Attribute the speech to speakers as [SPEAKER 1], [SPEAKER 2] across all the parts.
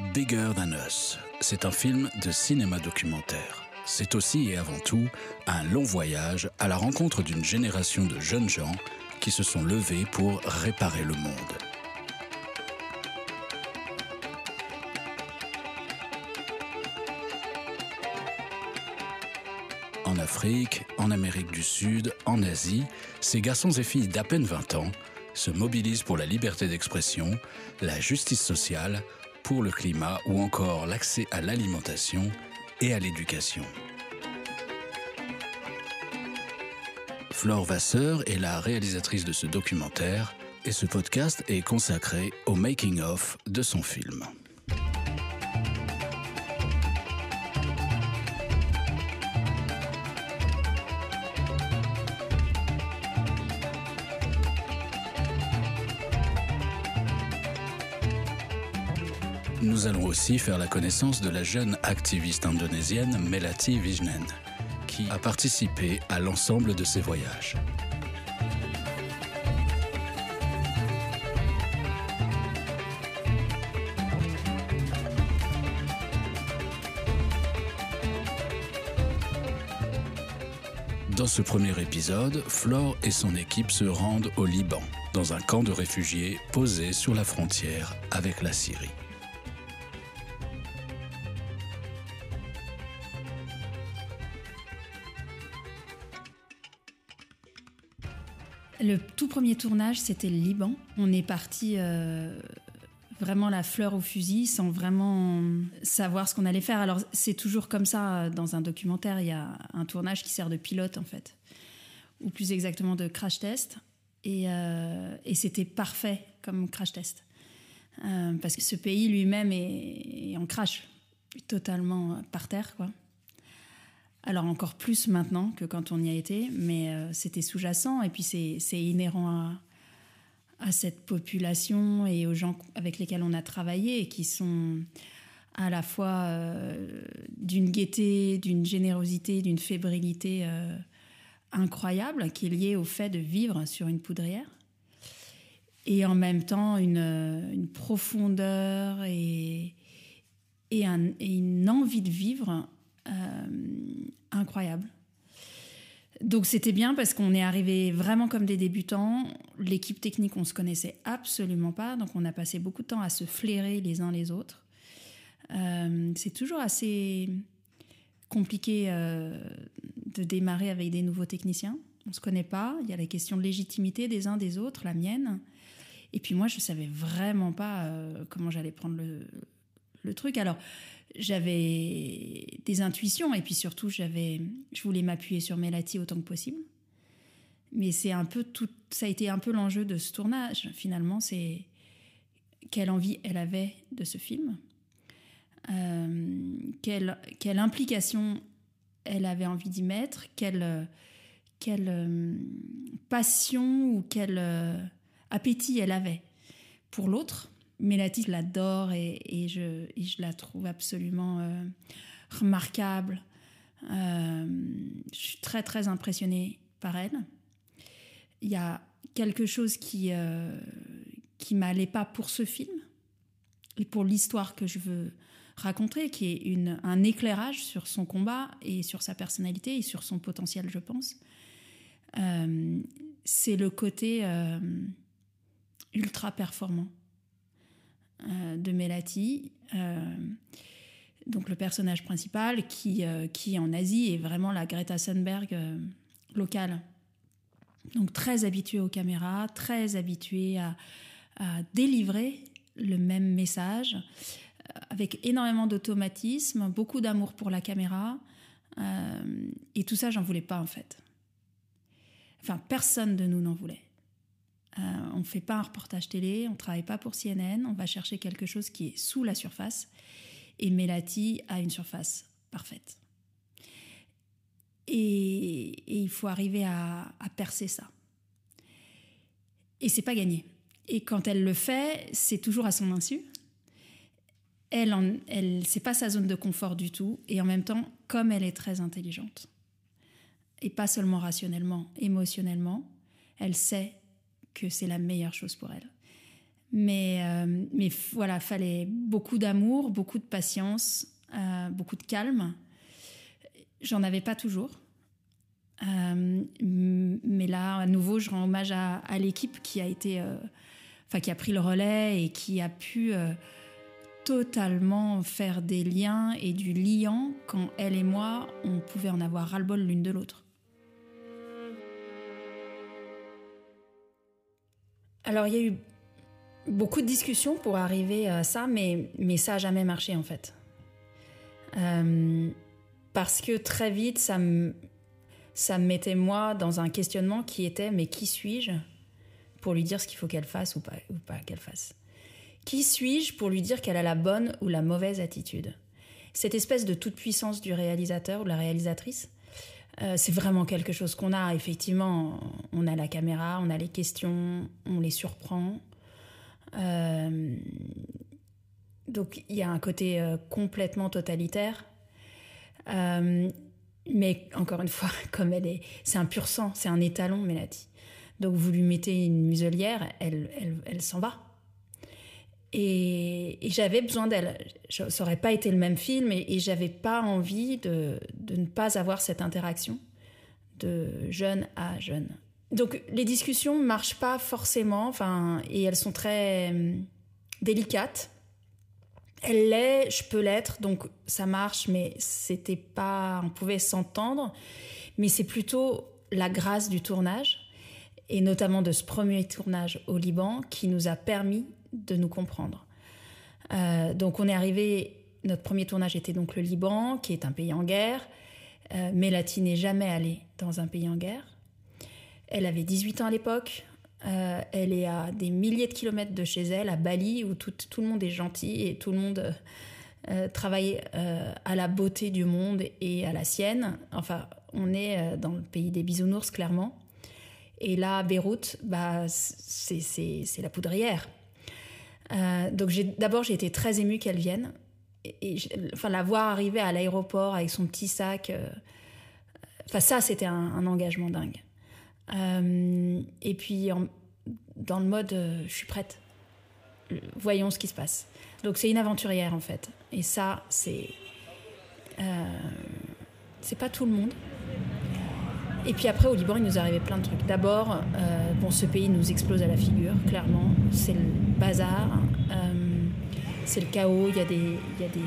[SPEAKER 1] Bigger Than Us, c'est un film de cinéma documentaire. C'est aussi et avant tout un long voyage à la rencontre d'une génération de jeunes gens qui se sont levés pour réparer le monde. En Afrique, en Amérique du Sud, en Asie, ces garçons et filles d'à peine 20 ans se mobilisent pour la liberté d'expression, la justice sociale, pour le climat ou encore l'accès à l'alimentation et à l'éducation. Flore Vasseur est la réalisatrice de ce documentaire et ce podcast est consacré au making-of de son film. Nous allons aussi faire la connaissance de la jeune activiste indonésienne Melati Vijnen, qui a participé à l'ensemble de ces voyages. Dans ce premier épisode, Flore et son équipe se rendent au Liban, dans un camp de réfugiés posé sur la frontière avec la Syrie.
[SPEAKER 2] Le tout premier tournage, c'était le Liban. On est parti euh, vraiment la fleur au fusil, sans vraiment savoir ce qu'on allait faire. Alors c'est toujours comme ça euh, dans un documentaire. Il y a un tournage qui sert de pilote en fait, ou plus exactement de crash test. Et, euh, c'était parfait comme crash test, parce que ce pays lui-même est, est en crash, totalement par terre, quoi. Alors encore plus maintenant que quand on y a été, mais euh, c'était sous-jacent et puis c'est inhérent à, cette population et aux gens avec lesquels on a travaillé et qui sont à la fois euh, d'une gaieté, d'une générosité, d'une fébrilité euh, incroyable qui est liée au fait de vivre sur une poudrière et en même temps une, profondeur et, et, une envie de vivre incroyable. Donc c'était bien parce qu'on est arrivé vraiment comme des débutants. L'équipe technique, on se connaissait absolument pas, donc on a passé beaucoup de temps à se flairer les uns les autres. Euh, c'est toujours assez compliqué euh, de démarrer avec des nouveaux techniciens. On se connaît pas. Il y a la question de légitimité des uns des autres, la mienne. Et puis moi, je savais vraiment pas comment j'allais prendre le, le truc. Alors, j'avais des intuitions et puis surtout, j'avais, je voulais m'appuyer sur Melati autant que possible. Mais c'est un peu tout, ça a été un peu l'enjeu de ce tournage. Finalement, c'est quelle envie elle avait de ce film, euh, quelle, quelle implication elle avait envie d'y mettre, quelle, quelle euh, passion ou quel euh, appétit elle avait pour l'autre Mélati, je l'adore et, je, la trouve absolument euh, remarquable. Euh, je suis très très impressionnée par elle. Il y a quelque chose qui euh, qui m'allait pas pour ce film et pour l'histoire que je veux raconter, qui est une, un éclairage sur son combat et sur sa personnalité et sur son potentiel, je pense. c'est le côté ultra performant euh, de Melati, euh, donc le personnage principal, qui, euh, qui en Asie est vraiment la Greta Thunberg locale. Donc très habituée aux caméras, très habituée à, délivrer le même message, avec énormément d'automatisme, beaucoup d'amour pour la caméra. et tout ça, j'en voulais pas en fait. Enfin, personne de nous n'en voulait. Euh, on ne fait pas un reportage télé, on ne travaille pas pour CNN, on va chercher quelque chose qui est sous la surface. Et Melati a une surface parfaite. Et, il faut arriver à, percer ça. Et c'est pas gagné. Et quand elle le fait, c'est toujours à son insu. Elle, en, elle, c'est pas sa zone de confort du tout. Et en même temps, comme elle est très intelligente, et pas seulement rationnellement, émotionnellement, elle sait que c'est la meilleure chose pour elle. Mais, euh, mais voilà, fallait beaucoup d'amour, beaucoup de patience, euh, beaucoup de calme. J'en avais pas toujours. Euh, mais là, à nouveau, je rends hommage à, l'équipe qui a été, enfin, qui a pris le relais et qui a pu totalement faire des liens et du liant quand elle et moi, on pouvait en avoir ras-le-bol l'une de l'autre. Alors, il y a eu beaucoup de discussions pour arriver à ça, mais, mais ça n'a jamais marché en fait. Euh, parce que très vite, ça me, ça me mettait moi dans un questionnement qui était mais qui suis-je pour lui dire ce qu'il faut qu'elle fasse ou pas, ou pas qu'elle fasse? Qui suis-je pour lui dire qu'elle a la bonne ou la mauvaise attitude? Cette espèce de toute puissance du réalisateur ou de la réalisatrice, euh, c'est vraiment quelque chose qu'on a. Effectivement, on a la caméra, on a les questions, on les surprend. Euh, donc il y a un côté euh, complètement totalitaire. mais encore une fois, comme elle est, c'est un pur sang, c'est un étalon, Mélanie. Donc vous lui mettez une muselière, elle, elle, elle s'en va. Et, j'avais besoin d'elle. Ça n'aurait pas été le même film et, j'avais pas envie de, de, ne pas avoir cette interaction de jeune à jeune. Donc les discussions marchent pas forcément, enfin, et elles sont très hum, délicates. Elle l'est, je peux l'être, donc ça marche, mais c'était pas, on pouvait s'entendre. Mais c'est plutôt la grâce du tournage et notamment de ce premier tournage au Liban qui nous a permis de nous comprendre. Euh, donc on est arrivé, notre premier tournage était donc le Liban, qui est un pays en guerre. Euh, n'est jamais allée dans un pays en guerre. Elle avait 18 ans à l'époque. Euh, elle est à des milliers de kilomètres de chez elle, à Bali, où tout, tout le monde est gentil et tout le monde travaille à la beauté du monde et à la sienne. Enfin, on est dans le pays des bisounours, clairement. Et là, Beyrouth, bah, c'est la poudrière. Euh, donc d'abord j'ai été très émue qu'elle vienne. Enfin la voir arriver à l'aéroport avec son petit sac euh, enfin ça c'était un, engagement dingue. Euh, et puis dans le mode je suis prête. Voyons ce qui se passe. Donc c'est une aventurière en fait. Et ça c'est c'est pas tout le monde et puis après, au Liban, il nous arrivait plein de trucs. D'abord, euh, bon, ce pays nous explose à la figure, clairement. C'est le bazar, euh, c'est le chaos. Il y, a des, il, y a des,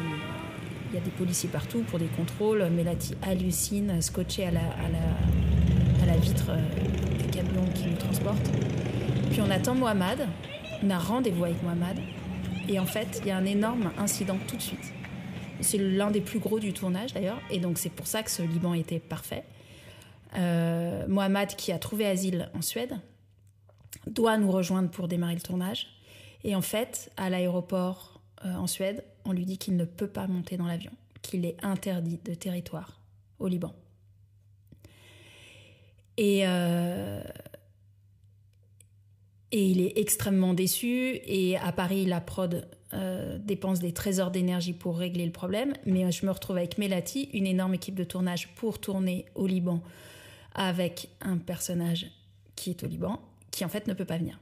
[SPEAKER 2] il y a des policiers partout pour des contrôles. Melati hallucine, scotché à la, à la, à la vitre euh, des camions qui nous transportent. Puis on attend Mohamed. On a rendez-vous avec Mohamed. Et en fait, il y a un énorme incident tout de suite. C'est l'un des plus gros du tournage d'ailleurs. Et donc c'est pour ça que ce Liban était parfait. Euh, Mohamed, qui a trouvé asile en Suède, doit nous rejoindre pour démarrer le tournage. Et en fait, à l'aéroport euh, en Suède, on lui dit qu'il ne peut pas monter dans l'avion, qu'il est interdit de territoire au Liban. Et, euh, et il est extrêmement déçu. Et à Paris, la prod dépense des trésors d'énergie pour régler le problème. Mais je me retrouve avec Melati, une énorme équipe de tournage pour tourner au Liban avec un personnage qui est au Liban, qui en fait ne peut pas venir.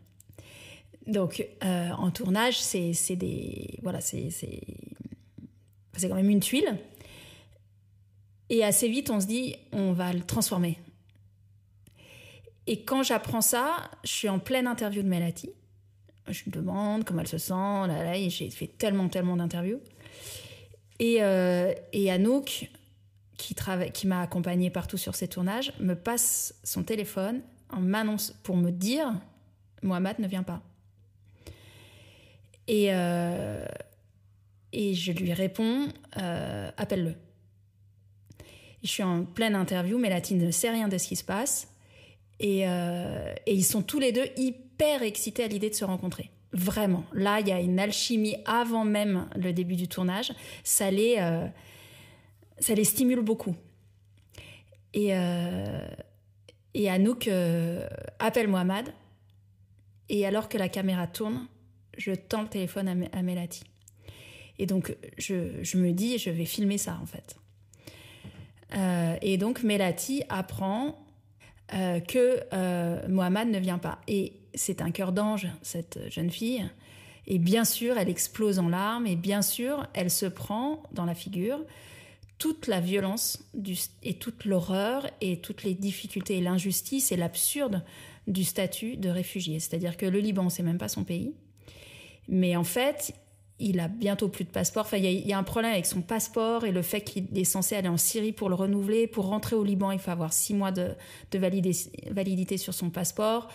[SPEAKER 2] Donc euh, en tournage, c'est des voilà, c'est c'est quand même une tuile. Et assez vite, on se dit, on va le transformer. Et quand j'apprends ça, je suis en pleine interview de Melati. Je me demande comment elle se sent. Là, là, j'ai fait tellement, tellement d'interviews. Et, euh, et Anouk, qui, m'a accompagné partout sur ces tournages, me passe son téléphone en m'annonce pour me dire Mohamed ne vient pas. Et, euh, et je lui réponds euh, appelle-le. Je suis en pleine interview, Mélatine ne sait rien de ce qui se passe. Et, euh, et ils sont tous les deux hyper excités à l'idée de se rencontrer. Vraiment. Là, il y a une alchimie avant même le début du tournage. Ça les ça les stimule beaucoup. Et, euh, Anouk euh, appelle Mohamed. Et alors que la caméra tourne, je tends le téléphone à, Melati. Et donc, je, je, me dis, je vais filmer ça, en fait. Euh, et donc, Melati apprend que Mohamed ne vient pas. Et c'est un cœur d'ange, cette jeune fille. Et bien sûr, elle explose en larmes et bien sûr, elle se prend dans la figure toute la violence et toute l'horreur et toutes les difficultés et l'injustice et l'absurde du statut de réfugié. C'est-à-dire que le Liban, c'est même pas son pays. Mais en fait, il a bientôt plus de passeport. Enfin, il y, a un problème avec son passeport et le fait qu'il est censé aller en Syrie pour le renouveler. Pour rentrer au Liban, il faut avoir six mois de, validité sur son passeport.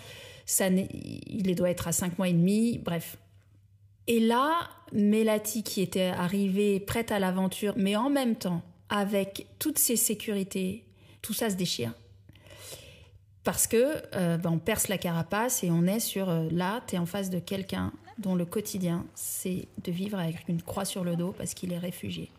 [SPEAKER 2] Ça, il doit être à cinq mois et demi. Bref. Et là, Melati, qui était arrivée prête à l'aventure, mais en même temps, avec toutes ces sécurités, tout ça se déchire. Parce que euh, ben, on perce la carapace et on est sur euh, là, tu es en face de quelqu'un dont le quotidien, c'est de vivre avec une croix sur le dos parce qu'il est réfugié.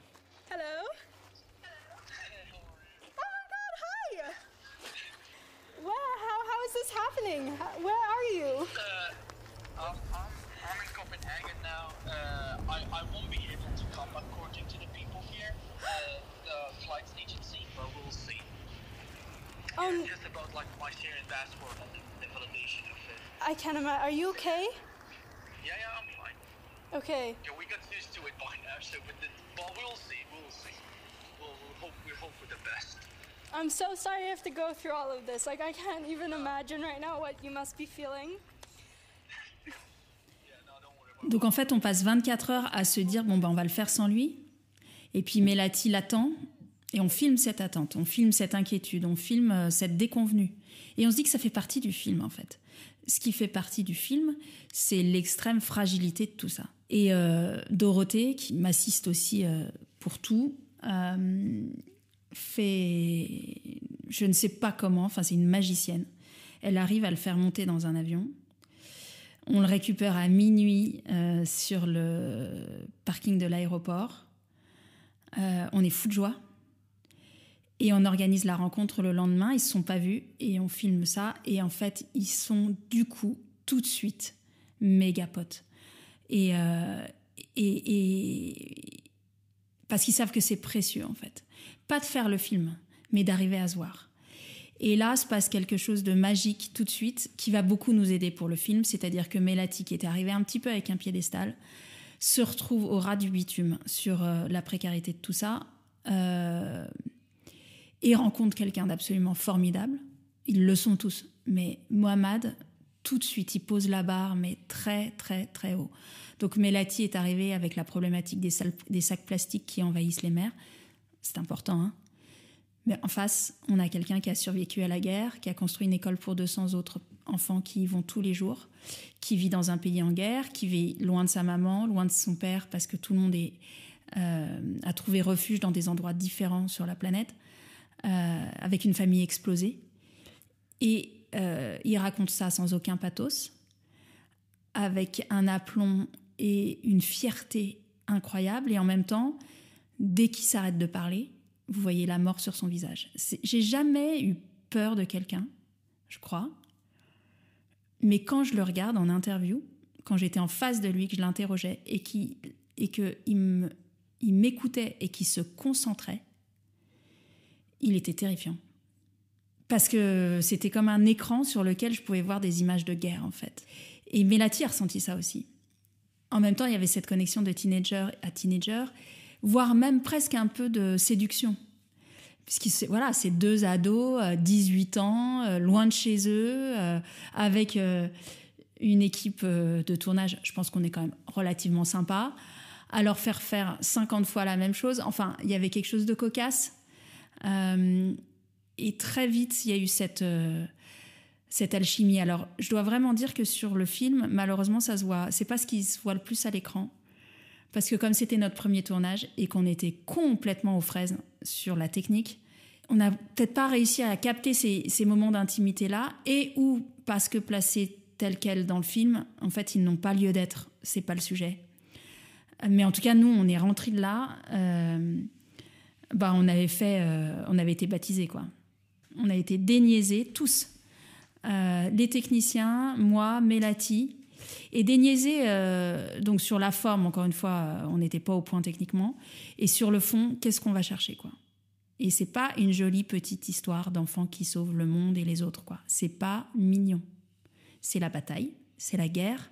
[SPEAKER 2] Oh are you? Uh, I'm, I'm in Copenhagen now. Uh, I, I won't be able to come according to the people here. Uh, the flights agency, but we'll see. Um, yeah, just about like my Syrian passport and the, the validation of it. I can't imagine. Are you okay? Yeah, yeah, I'm fine. Okay. Yeah, we got used to it by now, so but, the, but we'll see, we'll see. We'll, we'll hope we hope for the best. I'm so sorry you have to go through all of this. Like I can't even imagine right now what you must be feeling. Donc en fait, on passe 24 heures à se dire bon ben on va le faire sans lui. Et puis Mélati l'attend et on filme cette attente, on filme cette inquiétude, on filme euh, cette déconvenue. Et on se dit que ça fait partie du film en fait ce qui fait partie du film, c'est l'extrême fragilité de tout ça. Et euh, Dorothée, qui m'assiste aussi euh, pour tout, fait, je ne sais pas comment, enfin c'est une magicienne. Elle arrive à le faire monter dans un avion. On le récupère à minuit sur le parking de l'aéroport. on est fou de joie. Et on organise la rencontre le lendemain, ils se sont pas vus et on filme ça. Et en fait, ils sont du coup tout de suite méga potes. Et, euh, et, parce qu'ils savent que c'est précieux en fait. Pas de faire le film, mais d'arriver à se voir. Et là se passe quelque chose de magique tout de suite qui va beaucoup nous aider pour le film, c'est-à-dire que Mélati, qui était arrivée un petit peu avec un piédestal, se retrouve au ras du bitume sur euh, la précarité de tout ça. Euh, et rencontre quelqu'un d'absolument formidable. Ils le sont tous. Mais Mohamed, tout de suite, il pose la barre, mais très, très, très haut. Donc Melati est arrivée avec la problématique des, sacs plastiques qui envahissent les mers. C'est important, hein mais en face, on a quelqu'un qui a survécu à la guerre, qui a construit une école pour 200 autres enfants qui y vont tous les jours, qui vit dans un pays en guerre, qui vit loin de sa maman, loin de son père, parce que tout le monde euh, a trouvé refuge dans des endroits différents sur la planète. Euh, avec une famille explosée. Et euh, il raconte ça sans aucun pathos, avec un aplomb et une fierté incroyable. Et en même temps, dès qu'il s'arrête de parler, vous voyez la mort sur son visage. J'ai jamais eu peur de quelqu'un, je crois. Mais quand je le regarde en interview, quand j'étais en face de lui, que je l'interrogeais et qu'il et que il m'écoutait et qu'il se concentrait, il était terrifiant. Parce que c'était comme un écran sur lequel je pouvais voir des images de guerre, en fait. Et Mélati a ressenti ça aussi. En même temps, il y avait cette connexion de teenager à teenager, voire même presque un peu de séduction. Puisque voilà, c'est deux ados, 18 euh, ans, euh, loin de chez eux, euh, avec une équipe de tournage, je pense qu'on est quand même relativement sympa, à leur faire faire 50 fois la même chose. Enfin, il y avait quelque chose de cocasse. Euh, et très vite, il y a eu cette, euh, cette alchimie. Alors, je dois vraiment dire que sur le film, malheureusement, ça se voit. C'est pas ce qui se voit le plus à l'écran. Parce que comme c'était notre premier tournage et qu'on était complètement aux fraises sur la technique, on n'a peut-être pas réussi à capter ces, ces moments d'intimité-là, et ou parce que placés tels quels dans le film, en fait, ils n'ont pas lieu d'être. C'est pas le sujet. Mais en tout cas, nous, on est rentrés de là. Euh, bah, on avait fait, euh, on avait été baptisés quoi. On a été déniaisés tous, euh, les techniciens, moi, Mélati, et déniaisés euh, donc sur la forme. Encore une fois, on n'était pas au point techniquement, et sur le fond, qu'est-ce qu'on va chercher quoi? Et c'est pas une jolie petite histoire d'enfants qui sauvent le monde et les autres, quoi. C'est pas mignon. C'est la bataille, c'est la guerre,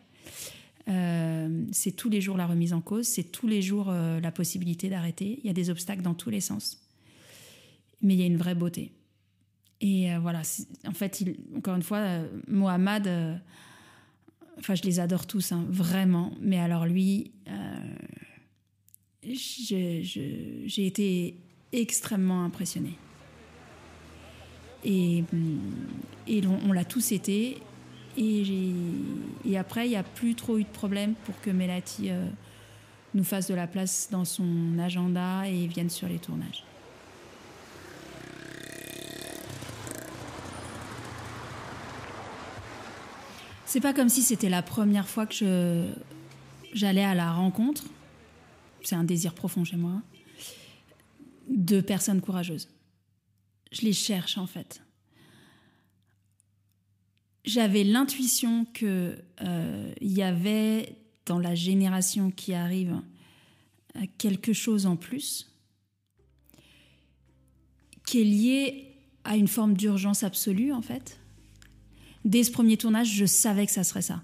[SPEAKER 2] c'est tous les jours la remise en cause, c'est tous les jours euh, la possibilité d'arrêter. Il y a des obstacles dans tous les sens. Mais il y a une vraie beauté. Et euh, voilà, en fait, encore une fois, Mohamed, enfin, je les adore tous, hein, vraiment. Mais alors lui, j'ai été extrêmement impressionnée. Et, et on l'a tous été. Et, après, il n'y a plus trop eu de problème pour que Melati euh, nous fasse de la place dans son agenda et vienne sur les tournages. C'est pas comme si c'était la première fois que j'allais à la rencontre. C'est un désir profond chez moi de personnes courageuses. Je les cherche en fait j'avais l'intuition que euh, il y avait dans la génération qui arrive euh, quelque chose en plus qui est lié à une forme d'urgence absolue en fait. Dès ce premier tournage, je savais que ça serait ça.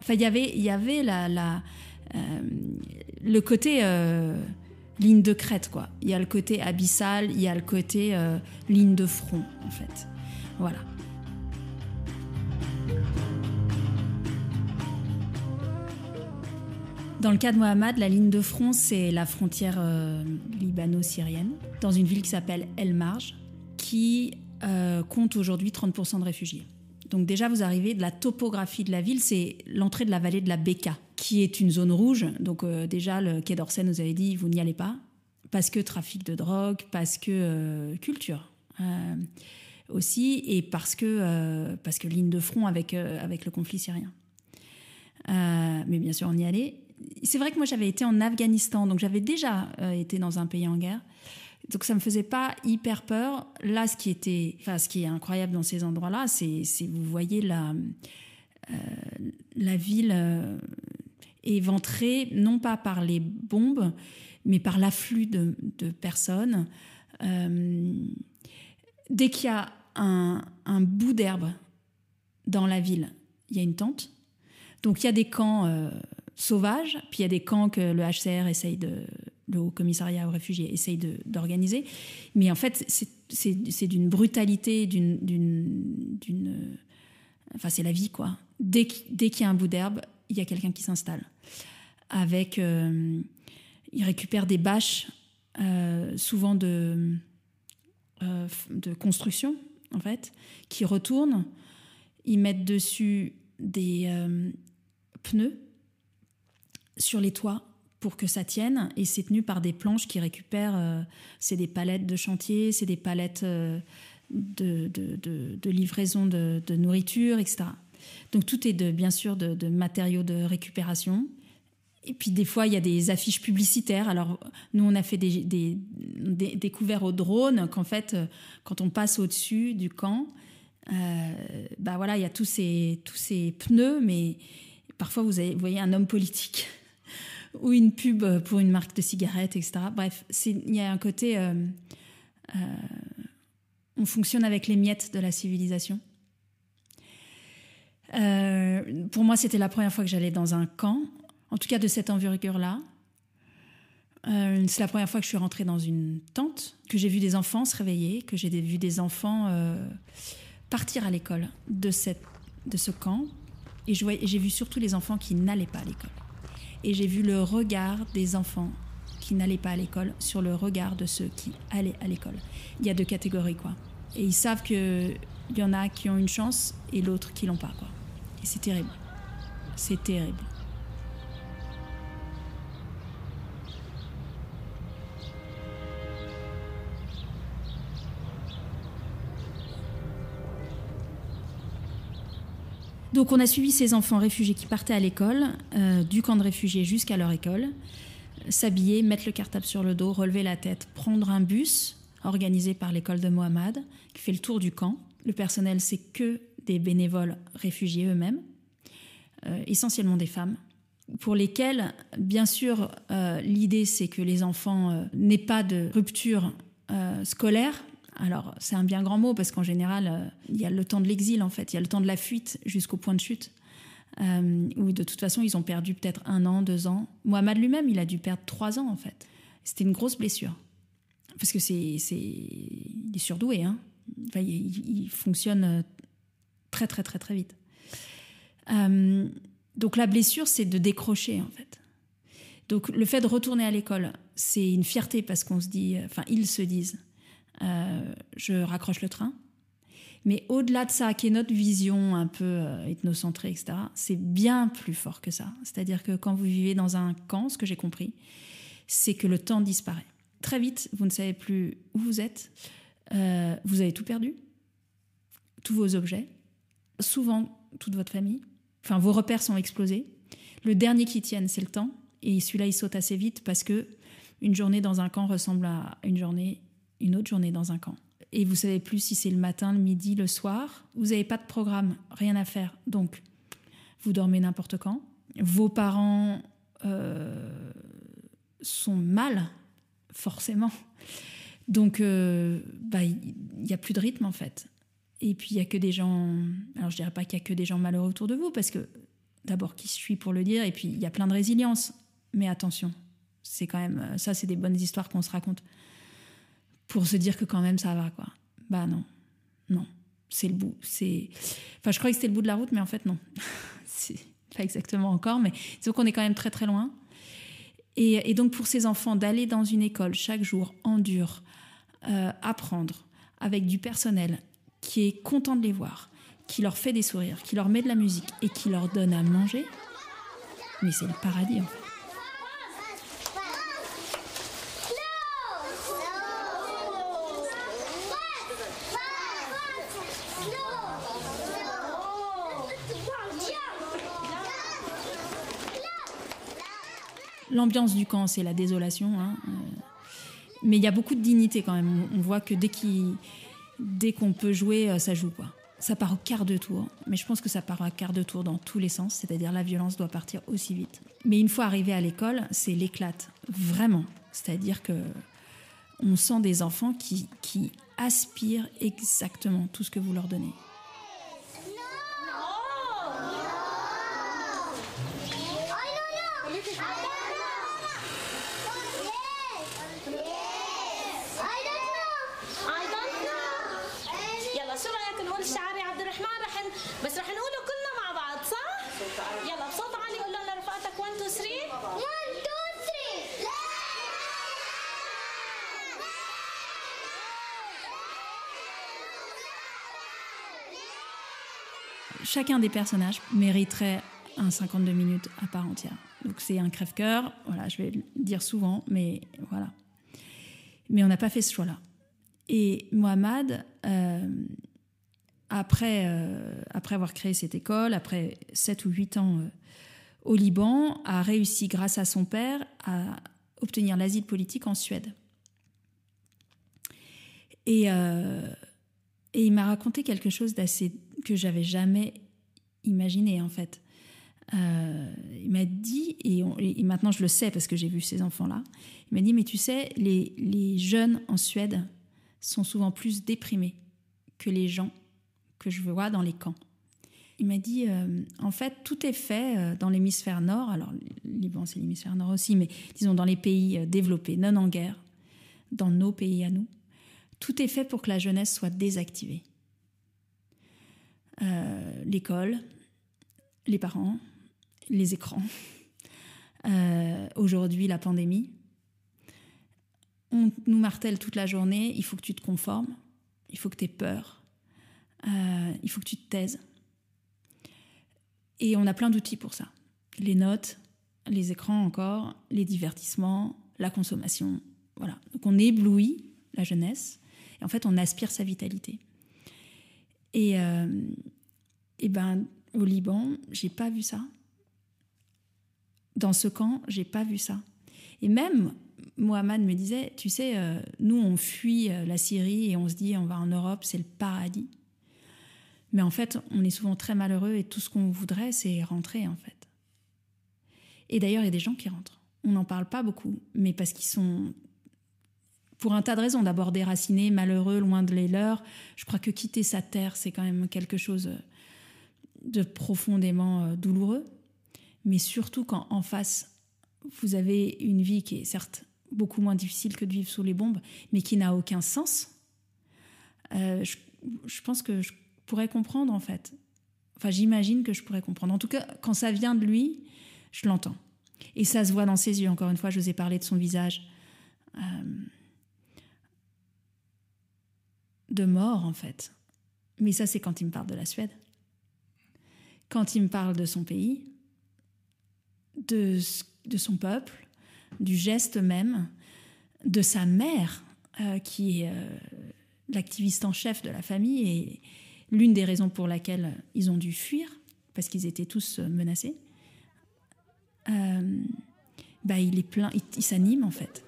[SPEAKER 2] Enfin, il y avait, y avait la euh, le côté ligne de crête quoi. Il y a le côté abyssal, il y a le côté ligne de front en fait. Voilà. Dans le cas de Mohamed, la ligne de front, c'est la frontière euh, libano-syrienne, dans une ville qui s'appelle El Marj, qui euh, compte aujourd'hui 30% de réfugiés. Donc déjà, vous arrivez de la topographie de la ville, c'est l'entrée de la vallée de la Beka, qui est une zone rouge. Donc euh, déjà, le Quai d'Orsay nous avait dit, vous n'y allez pas, parce que trafic de drogue, parce que culture aussi, et parce que, parce que ligne de front avec, avec le conflit syrien. mais bien sûr, on y allait c'est vrai que moi j'avais été en Afghanistan, donc j'avais déjà euh, été dans un pays en guerre. Donc ça me faisait pas hyper peur. Là, ce qui était, enfin, ce qui est incroyable dans ces endroits-là, c'est, vous voyez la, euh, la ville euh, éventrée, non pas par les bombes, mais par l'afflux de, personnes. dès qu'il y a un, un bout d'herbe dans la ville, il y a une tente. Donc il y a des camps sauvage, puis il y a des camps que le HCR essaye de, le Haut Commissariat aux réfugiés essaye d'organiser. Mais en fait, c'est d'une brutalité, d'une. Enfin, c'est la vie, quoi. Dès qu'il y a un bout d'herbe, il y a quelqu'un qui s'installe. Avec. Euh, ils récupèrent des bâches, euh, souvent de, euh, de construction, en fait, qui retournent. Ils mettent dessus des pneus sur les toits pour que ça tienne et c'est tenu par des planches qui récupèrent, euh, c'est des palettes de chantier, c'est des palettes euh, de, de, livraison de, nourriture, etc. Donc tout est bien sûr de, matériaux de récupération. Et puis des fois, il y a des affiches publicitaires. Alors nous, on a fait des, des, au drone qu'en fait, euh, quand on passe au-dessus du camp, bah voilà, il y a tous ces, pneus, mais parfois vous voyez un homme politique ou une pub pour une marque de cigarettes, etc. Bref, il y a un côté... Euh, euh, on fonctionne avec les miettes de la civilisation. Euh, pour moi, c'était la première fois que j'allais dans un camp, en tout cas de cette envergure-là. c'est la première fois que je suis rentrée dans une tente, que j'ai vu des enfants se réveiller, que j'ai vu des enfants partir à l'école de, de ce camp. Et j'ai vu surtout les enfants qui n'allaient pas à l'école et j'ai vu le regard des enfants qui n'allaient pas à l'école sur le regard de ceux qui allaient à l'école. Il y a deux catégories, quoi. Et ils savent qu'il y en a qui ont une chance et l'autre qui l'ont pas, quoi. Et c'est terrible. C'est terrible. Donc on a suivi ces enfants réfugiés qui partaient à l'école, euh, du camp de réfugiés jusqu'à leur école, s'habiller, mettre le cartable sur le dos, relever la tête, prendre un bus organisé par l'école de Mohamed qui fait le tour du camp. Le personnel, c'est que des bénévoles réfugiés eux-mêmes, euh, essentiellement des femmes, pour lesquelles, bien sûr, euh, l'idée c'est que les enfants n'aient pas de rupture scolaire, alors c'est un bien grand mot parce qu'en général, euh, il y a le temps de l'exil en fait, il y a le temps de la fuite jusqu'au point de chute. Euh, où de toute façon ils ont perdu peut-être un an, deux ans. Mohamed lui-même, il a dû perdre trois ans en fait. C'était une grosse blessure. Parce que c'est, c'est, il est surdoué, hein. il, fonctionne très très très très vite. donc la blessure, c'est de décrocher en fait. Donc le fait de retourner à l'école, c'est une fierté parce qu'on se dit, enfin ils se disent, euh, je raccroche le train. Mais au-delà de ça, qui est notre vision un peu euh, ethnocentrée, etc., c'est bien plus fort que ça. C'est-à-dire que quand vous vivez dans un camp, ce que j'ai compris, c'est que le temps disparaît. Très vite, vous ne savez plus où vous êtes, euh, vous avez tout perdu, tous vos objets, souvent toute votre famille, enfin vos repères sont explosés. Le dernier qui tienne, c'est le temps. Et celui-là, il saute assez vite parce que une journée dans un camp ressemble à une journée, une autre journée dans un camp. Et vous savez plus si c'est le matin, le midi, le soir. Vous n'avez pas de programme, rien à faire. Donc, vous dormez n'importe quand. Vos parents euh, sont mal, forcément. Donc, euh, bah, il n'y a plus de rythme en fait. Et puis, il n'y a que des gens. Alors, je dirais pas qu'il y a que des gens malheureux autour de vous, parce que d'abord, qui suis pour le dire, et puis il y a plein de résilience. Mais attention, c'est quand même euh, ça, c'est des bonnes histoires qu'on se raconte pour se dire que quand même ça va quoi. Bah non, non, c'est le bout. C'est, enfin, je croyais que c'était le bout de la route, mais en fait non, c'est pas exactement encore. Mais disons qu'on est quand même très très loin. Et, donc pour ces enfants d'aller dans une école chaque jour en dur, euh, apprendre avec du personnel qui est content de les voir, qui leur fait des sourires, qui leur met de la musique et qui leur donne à manger, mais c'est le paradis en fait. L'ambiance du camp, c'est la désolation. Hein, euh. mais il y a beaucoup de dignité quand même. On voit que dès qu'on peut jouer, euh, ça joue quoi. Ça part au quart de tour, mais je pense que ça part au quart de tour dans tous les sens, c'est-à-dire la violence doit partir aussi vite. Mais une fois arrivé à l'école, c'est l'éclate, vraiment. C'est-à-dire que on sent des enfants qui aspirent exactement tout ce que vous leur donnez. Chacun des personnages mériterait un 52 minutes à part entière. Donc c'est un crève-cœur, voilà, je vais le dire souvent, mais voilà. Mais on n'a pas fait ce choix-là. Et Mohamed, euh, après, euh, après avoir créé cette école, après 7 ou 8 ans euh, au Liban, a réussi, grâce à son père, à obtenir l'asile politique en Suède. Et, et il m'a raconté quelque chose d'assez que j'avais jamais imaginé en fait. Euh, il m'a dit, et, maintenant je le sais parce que j'ai vu ces enfants-là, il m'a dit, mais tu sais, les, jeunes en Suède sont souvent plus déprimés que les gens que je vois dans les camps. Il m'a dit, euh, en fait, tout est fait euh, dans l'hémisphère nord, alors Liban c'est l'hémisphère nord aussi, mais disons dans les pays développés, non en guerre, dans nos pays à nous, tout est fait pour que la jeunesse soit désactivée. Euh, l'école, les parents, les écrans, euh, aujourd'hui la pandémie. On nous martèle toute la journée, il faut que tu te conformes, il faut que tu aies peur, euh, il faut que tu te taises. Et on a plein d'outils pour ça. Les notes, les écrans encore, les divertissements, la consommation. Voilà. Donc on éblouit la jeunesse et en fait on aspire sa vitalité. Et, euh, et ben, au Liban, j'ai pas vu ça. Dans ce camp, j'ai pas vu ça. Et même Mohamed me disait, tu sais, euh, nous on fuit euh, la Syrie et on se dit on va en Europe, c'est le paradis. Mais en fait, on est souvent très malheureux et tout ce qu'on voudrait, c'est rentrer en fait. Et d'ailleurs, il y a des gens qui rentrent. On n'en parle pas beaucoup, mais parce qu'ils sont pour un tas de raisons. D'abord déraciné, malheureux, loin de les leurs. Je crois que quitter sa terre, c'est quand même quelque chose de profondément euh, douloureux. Mais surtout quand en face, vous avez une vie qui est certes beaucoup moins difficile que de vivre sous les bombes, mais qui n'a aucun sens. Euh, je, pense que je pourrais comprendre en fait. Enfin, j'imagine que je pourrais comprendre. En tout cas, quand ça vient de lui, je l'entends. Et ça se voit dans ses yeux. Encore une fois, je vous ai parlé de son visage. Euh, de mort, en fait. Mais ça, c'est quand il me parle de la Suède. Quand il me parle de son pays, de, de son peuple, du geste même, de sa mère, euh, qui est euh, l'activiste en chef de la famille et l'une des raisons pour laquelle ils ont dû fuir, parce qu'ils étaient tous menacés. Euh, bah, il est plein, il, s'anime en fait.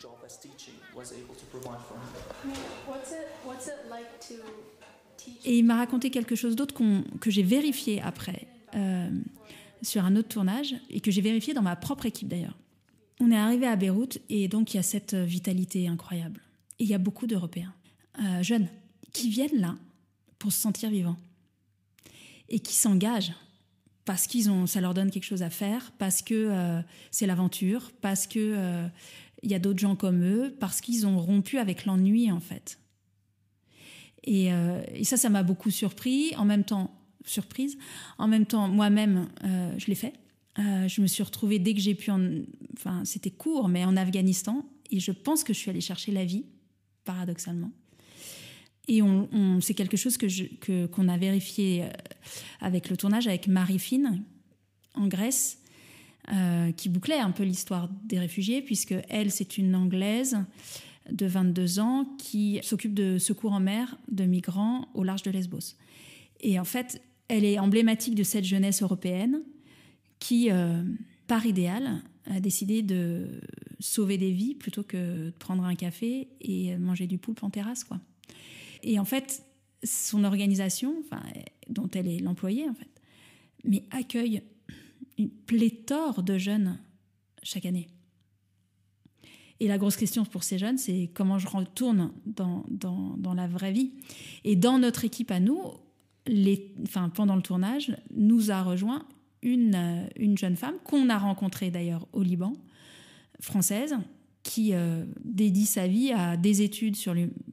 [SPEAKER 2] Et il m'a raconté quelque chose d'autre que j'ai vérifié après sur un autre tournage et que j'ai vérifié dans ma propre équipe d'ailleurs. On est arrivé à Beyrouth et donc il y a cette vitalité incroyable. Et il y a beaucoup d'Européens, euh, jeunes, qui viennent là pour se sentir vivants et qui s'engagent parce qu'ils ont, ça leur donne quelque chose à faire, parce que euh, c'est l'aventure, parce que euh, il y a d'autres gens comme eux, parce qu'ils ont rompu avec l'ennui en fait. Et, et ça, ça m'a beaucoup surpris. En même temps, surprise. En même temps, moi-même, je l'ai fait. Euh, je me suis retrouvée dès que j'ai pu, en... enfin c'était court, mais en Afghanistan, et je pense que je suis allée chercher la vie, paradoxalement. Et c'est quelque chose que qu'on a vérifié euh, avec le tournage avec Marie Fine en Grèce, euh, qui bouclait un peu l'histoire des réfugiés, puisque elle, c'est une Anglaise de 22 ans qui s'occupe de secours en mer de migrants au large de Lesbos. Et en fait, elle est emblématique de cette jeunesse européenne qui, euh, par idéal, a décidé de sauver des vies plutôt que de prendre un café et manger du poulpe en terrasse. Quoi. Et en fait, son organisation, dont elle est l'employée, en fait, mais accueille une pléthore de jeunes chaque année. Et la grosse question pour ces jeunes, c'est comment je retourne dans, dans, dans, la vraie vie. Et dans notre équipe à nous, les, enfin, pendant le tournage, nous a rejoint euh, une, jeune femme qu'on a rencontrée d'ailleurs au Liban, française, qui euh, dédie sa vie à des études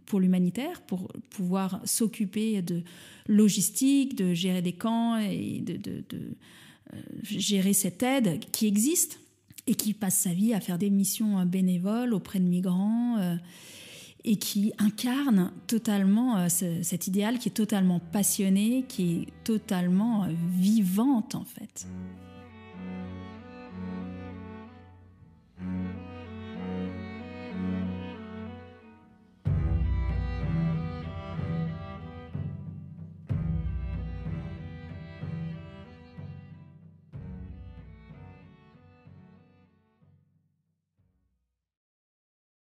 [SPEAKER 2] pour l'humanitaire, pour pouvoir s'occuper de logistique, de gérer des camps et de, gérer cette aide qui existe et qui passe sa vie à faire des missions bénévoles auprès de migrants et qui incarne totalement euh, cet idéal qui est totalement passionné, qui est totalement euh, vivante en fait.